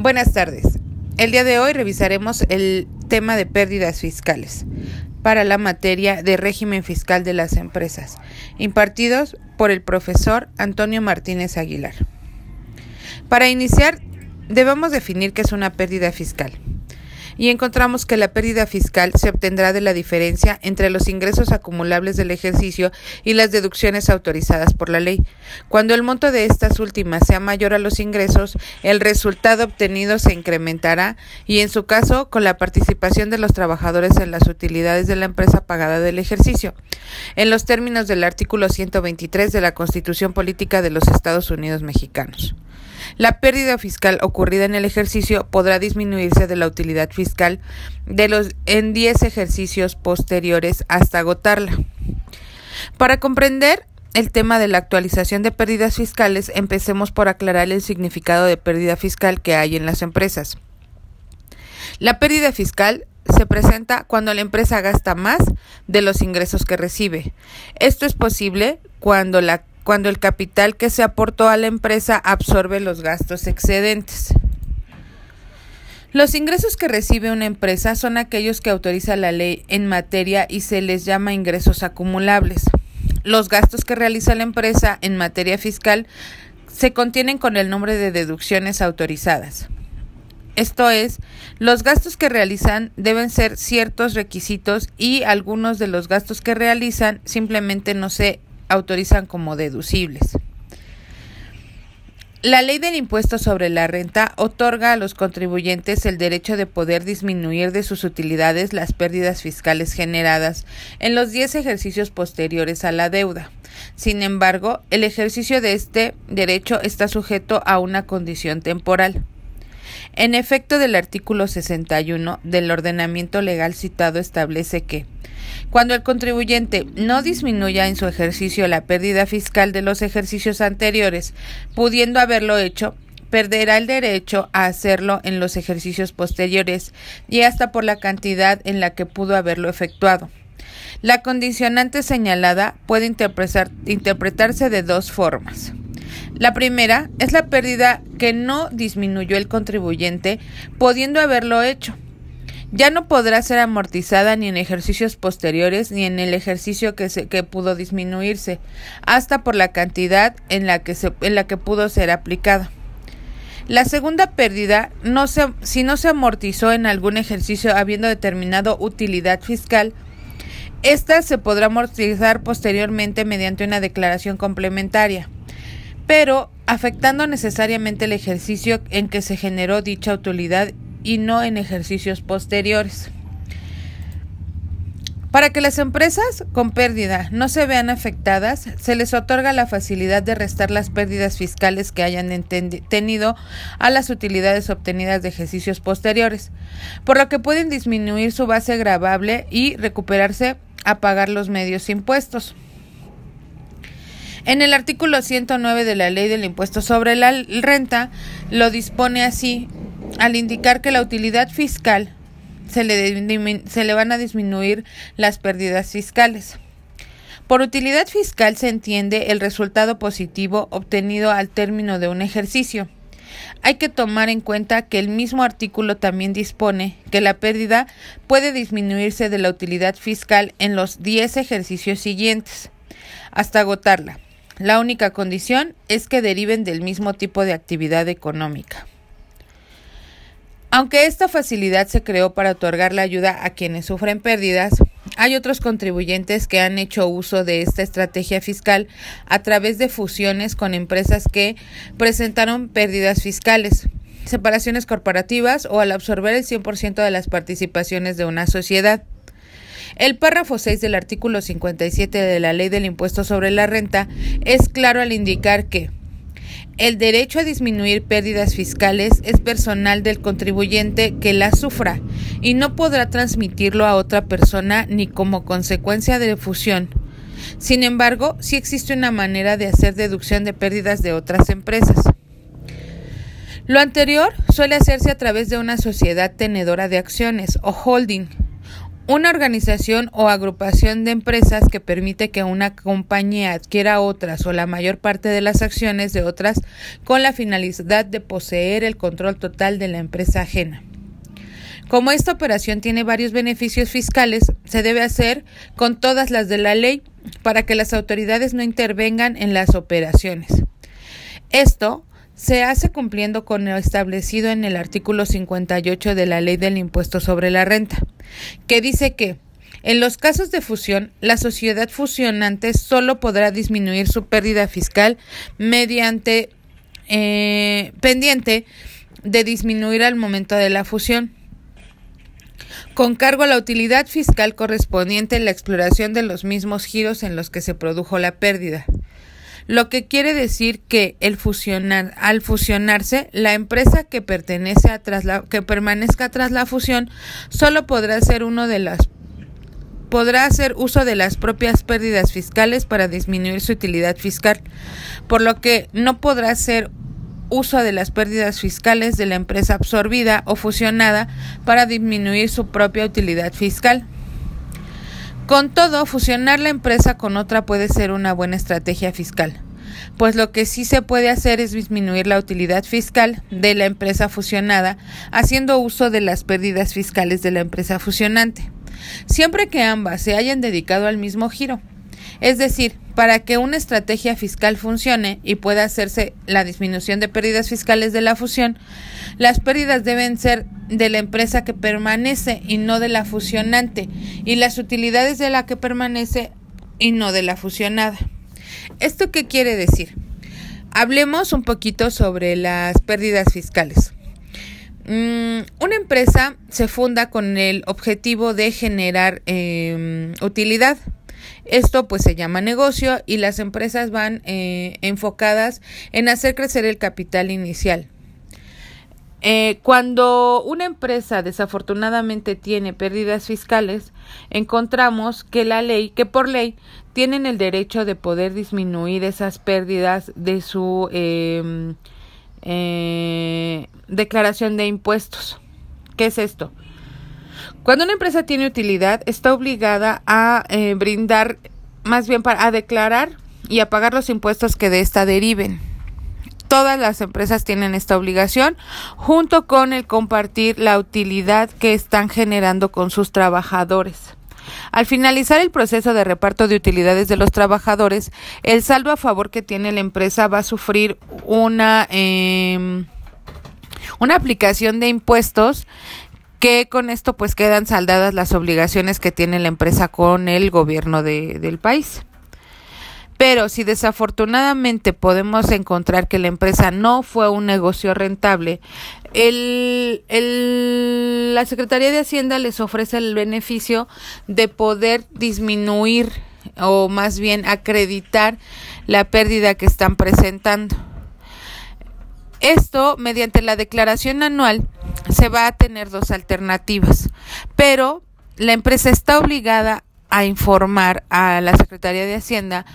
Buenas tardes. El día de hoy revisaremos el tema de pérdidas fiscales para la materia de régimen fiscal de las empresas, impartidos por el profesor Antonio Martínez Aguilar. Para iniciar, debemos definir qué es una pérdida fiscal y encontramos que la pérdida fiscal se obtendrá de la diferencia entre los ingresos acumulables del ejercicio y las deducciones autorizadas por la ley. Cuando el monto de estas últimas sea mayor a los ingresos, el resultado obtenido se incrementará y en su caso con la participación de los trabajadores en las utilidades de la empresa pagada del ejercicio, en los términos del artículo 123 de la Constitución Política de los Estados Unidos Mexicanos. La pérdida fiscal ocurrida en el ejercicio podrá disminuirse de la utilidad fiscal de los en 10 ejercicios posteriores hasta agotarla. Para comprender el tema de la actualización de pérdidas fiscales, empecemos por aclarar el significado de pérdida fiscal que hay en las empresas. La pérdida fiscal se presenta cuando la empresa gasta más de los ingresos que recibe. Esto es posible cuando la cuando el capital que se aportó a la empresa absorbe los gastos excedentes. Los ingresos que recibe una empresa son aquellos que autoriza la ley en materia y se les llama ingresos acumulables. Los gastos que realiza la empresa en materia fiscal se contienen con el nombre de deducciones autorizadas. Esto es, los gastos que realizan deben ser ciertos requisitos y algunos de los gastos que realizan simplemente no se autorizan como deducibles. La ley del impuesto sobre la renta otorga a los contribuyentes el derecho de poder disminuir de sus utilidades las pérdidas fiscales generadas en los 10 ejercicios posteriores a la deuda. Sin embargo, el ejercicio de este derecho está sujeto a una condición temporal. En efecto, del artículo 61 del ordenamiento legal citado establece que cuando el contribuyente no disminuya en su ejercicio la pérdida fiscal de los ejercicios anteriores, pudiendo haberlo hecho, perderá el derecho a hacerlo en los ejercicios posteriores y hasta por la cantidad en la que pudo haberlo efectuado. La condicionante señalada puede interpretarse de dos formas. La primera es la pérdida que no disminuyó el contribuyente, pudiendo haberlo hecho ya no podrá ser amortizada ni en ejercicios posteriores ni en el ejercicio que, se, que pudo disminuirse, hasta por la cantidad en la que, se, en la que pudo ser aplicada. La segunda pérdida, no se, si no se amortizó en algún ejercicio habiendo determinado utilidad fiscal, esta se podrá amortizar posteriormente mediante una declaración complementaria, pero afectando necesariamente el ejercicio en que se generó dicha utilidad y no en ejercicios posteriores. Para que las empresas con pérdida no se vean afectadas, se les otorga la facilidad de restar las pérdidas fiscales que hayan tenido a las utilidades obtenidas de ejercicios posteriores, por lo que pueden disminuir su base gravable y recuperarse a pagar los medios impuestos. En el artículo 109 de la Ley del Impuesto sobre la Renta lo dispone así al indicar que la utilidad fiscal se le, se le van a disminuir las pérdidas fiscales. Por utilidad fiscal se entiende el resultado positivo obtenido al término de un ejercicio. Hay que tomar en cuenta que el mismo artículo también dispone que la pérdida puede disminuirse de la utilidad fiscal en los 10 ejercicios siguientes, hasta agotarla. La única condición es que deriven del mismo tipo de actividad económica. Aunque esta facilidad se creó para otorgar la ayuda a quienes sufren pérdidas, hay otros contribuyentes que han hecho uso de esta estrategia fiscal a través de fusiones con empresas que presentaron pérdidas fiscales, separaciones corporativas o al absorber el 100% de las participaciones de una sociedad. El párrafo 6 del artículo 57 de la Ley del Impuesto sobre la Renta es claro al indicar que el derecho a disminuir pérdidas fiscales es personal del contribuyente que las sufra y no podrá transmitirlo a otra persona ni como consecuencia de fusión. Sin embargo, sí existe una manera de hacer deducción de pérdidas de otras empresas. Lo anterior suele hacerse a través de una sociedad tenedora de acciones o holding, Una organización o agrupación de empresas que permite que una compañía adquiera otras o la mayor parte de las acciones de otras con la finalidad de poseer el control total de la empresa ajena. Como esta operación tiene varios beneficios fiscales, se debe hacer con todas las de la ley para que las autoridades no intervengan en las operaciones. Esto se hace cumpliendo con lo establecido en el artículo 58 de la Ley del Impuesto sobre la Renta, que dice que en los casos de fusión, la sociedad fusionante solo podrá disminuir su pérdida fiscal mediante eh, pendiente de disminuir al momento de la fusión con cargo a la utilidad fiscal correspondiente en la exploración de los mismos giros en los que se produjo la pérdida. Lo que quiere decir que el fusionar, al fusionarse, la empresa que pertenece a tras la, que permanezca tras la fusión solo podrá hacer uno de las podrá hacer uso de las propias pérdidas fiscales para disminuir su utilidad fiscal, por lo que no podrá ser uso de las pérdidas fiscales de la empresa absorbida o fusionada para disminuir su propia utilidad fiscal. Con todo, fusionar la empresa con otra puede ser una buena estrategia fiscal, pues lo que sí se puede hacer es disminuir la utilidad fiscal de la empresa fusionada haciendo uso de las pérdidas fiscales de la empresa fusionante, siempre que ambas se hayan dedicado al mismo giro. Es decir, para que una estrategia fiscal funcione y pueda hacerse la disminución de pérdidas fiscales de la fusión, las pérdidas deben ser de la empresa que permanece y no de la fusionante, y las utilidades de la que permanece y no de la fusionada. ¿Esto qué quiere decir? Hablemos un poquito sobre las pérdidas fiscales. Mm, una empresa se funda con el objetivo de generar em, utilidad esto pues se llama negocio y las empresas van eh, enfocadas en hacer crecer el capital inicial. Eh, cuando una empresa desafortunadamente tiene pérdidas fiscales, encontramos que la ley, que por ley, tienen el derecho de poder disminuir esas pérdidas de su em, eh, declaración de impuestos. ¿Qué es esto? Cuando una empresa tiene utilidad, está obligada a eh, brindar, más bien para, a declarar y a pagar los impuestos que de esta deriven. Todas las empresas tienen esta obligación, junto con el compartir la utilidad que están generando con sus trabajadores. Al finalizar el proceso de reparto de utilidades de los trabajadores, el saldo a favor que tiene la empresa va a sufrir una, eh, una aplicación de impuestos que con esto pues quedan saldadas las obligaciones que tiene la empresa con el gobierno de, del país. Pero si desafortunadamente podemos encontrar que la empresa no fue un negocio rentable, el, el, la Secretaría de Hacienda les ofrece el beneficio de poder disminuir o más bien acreditar la pérdida que están presentando. Esto mediante la declaración anual se va a tener dos alternativas, pero la empresa está obligada a informar a la Secretaría de Hacienda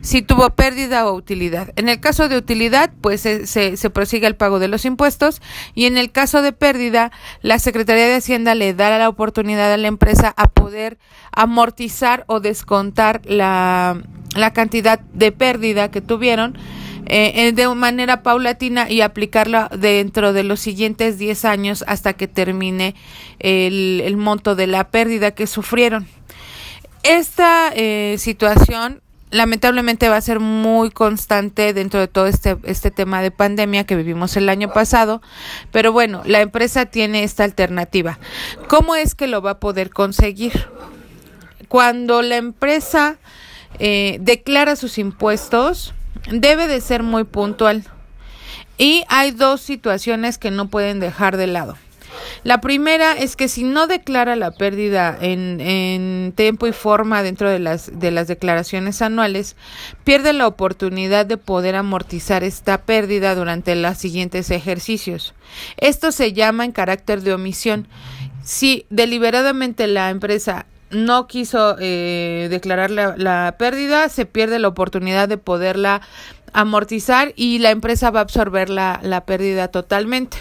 si tuvo pérdida o utilidad. En el caso de utilidad, pues se, se, prosigue el pago de los impuestos y en el caso de pérdida, la Secretaría de Hacienda le da la oportunidad a la empresa a poder amortizar o descontar la, la cantidad de pérdida que tuvieron eh, de manera paulatina y aplicarla dentro de los siguientes 10 años hasta que termine el, el monto de la pérdida que sufrieron. Esta eh, situación lamentablemente va a ser muy constante dentro de todo este, este tema de pandemia que vivimos el año pasado, pero bueno, la empresa tiene esta alternativa. ¿Cómo es que lo va a poder conseguir? Cuando la empresa eh, declara sus impuestos, debe de ser muy puntual. Y hay dos situaciones que no pueden dejar de lado. La primera es que si no declara la pérdida en, en, tiempo y forma dentro de las, de las declaraciones anuales, pierde la oportunidad de poder amortizar esta pérdida durante los siguientes ejercicios. Esto se llama en carácter de omisión. Si deliberadamente la empresa no quiso eh, declarar la, pérdida, se pierde la oportunidad de poderla amortizar y la empresa va a absorber la, la pérdida totalmente.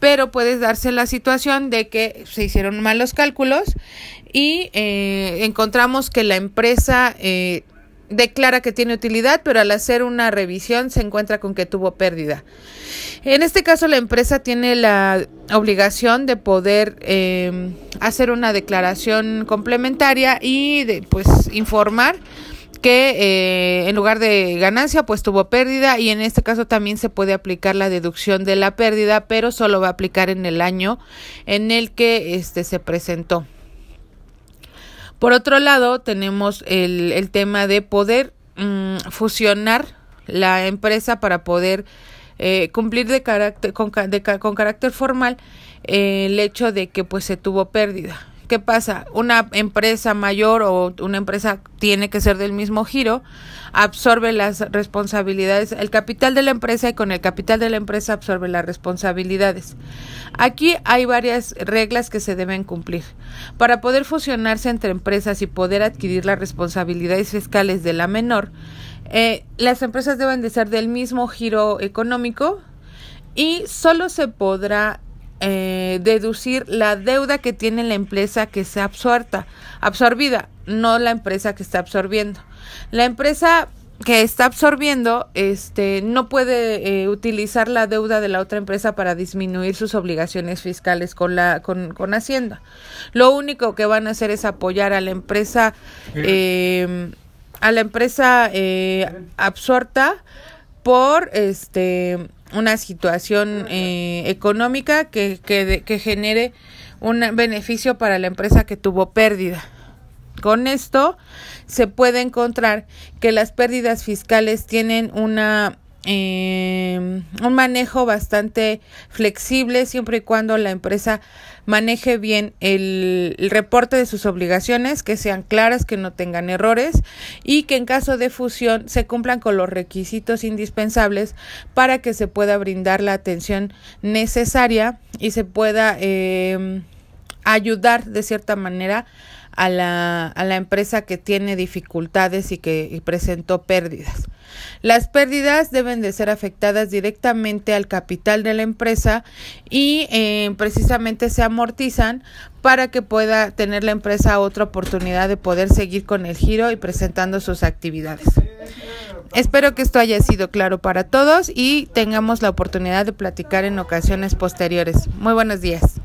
pero puede darse la situación de que se hicieron malos cálculos y eh, encontramos que la empresa eh, declara que tiene utilidad, pero al hacer una revisión se encuentra con que tuvo pérdida. En este caso, la empresa tiene la obligación de poder eh, hacer una declaración complementaria y de, pues informar que eh, en lugar de ganancia pues tuvo pérdida y en este caso también se puede aplicar la deducción de la pérdida pero solo va a aplicar en el año en el que este se presentó. Por otro lado, tenemos el, el tema de poder mm, fusionar la empresa para poder eh, cumplir de carácter, con, con carácter formal eh, el hecho de que pues se tuvo pérdida. ¿Qué pasa? Una empresa mayor o una empresa tiene que ser del mismo giro, absorbe las responsabilidades, el capital de la empresa y con el capital de la empresa absorbe las responsabilidades. Aquí hay varias reglas que se deben cumplir. Para poder fusionarse entre empresas y poder adquirir las responsabilidades fiscales de la menor, eh, las empresas deben de ser del mismo giro económico y solo se podrá eh, deducir la deuda que tiene la empresa que sea absorta, absorbida, no la empresa que está absorbiendo. La empresa que está absorbiendo este no puede eh, utilizar la deuda de la otra empresa para disminuir sus obligaciones fiscales con la con, con Hacienda lo único que van a hacer es apoyar a la empresa eh, a la empresa eh, absorta por este una situación eh, económica que, que, que genere un beneficio para la empresa que tuvo pérdida. Con esto se puede encontrar que las pérdidas fiscales tienen una eh, un manejo bastante flexible siempre y cuando la empresa maneje bien el, reporte de sus obligaciones, que sean claras, que no tengan errores y que en caso de fusión se cumplan con los requisitos indispensables para que se pueda brindar la atención necesaria y se pueda eh, ayudar de cierta manera a la, a la empresa que tiene dificultades y que presentó pérdidas. Las pérdidas deben de ser afectadas directamente al capital de la empresa y eh, precisamente se amortizan para que pueda tener la empresa otra oportunidad de poder seguir con el giro y presentando sus actividades. Espero que esto haya sido claro para todos y tengamos la oportunidad de platicar en ocasiones posteriores. Muy buenos días.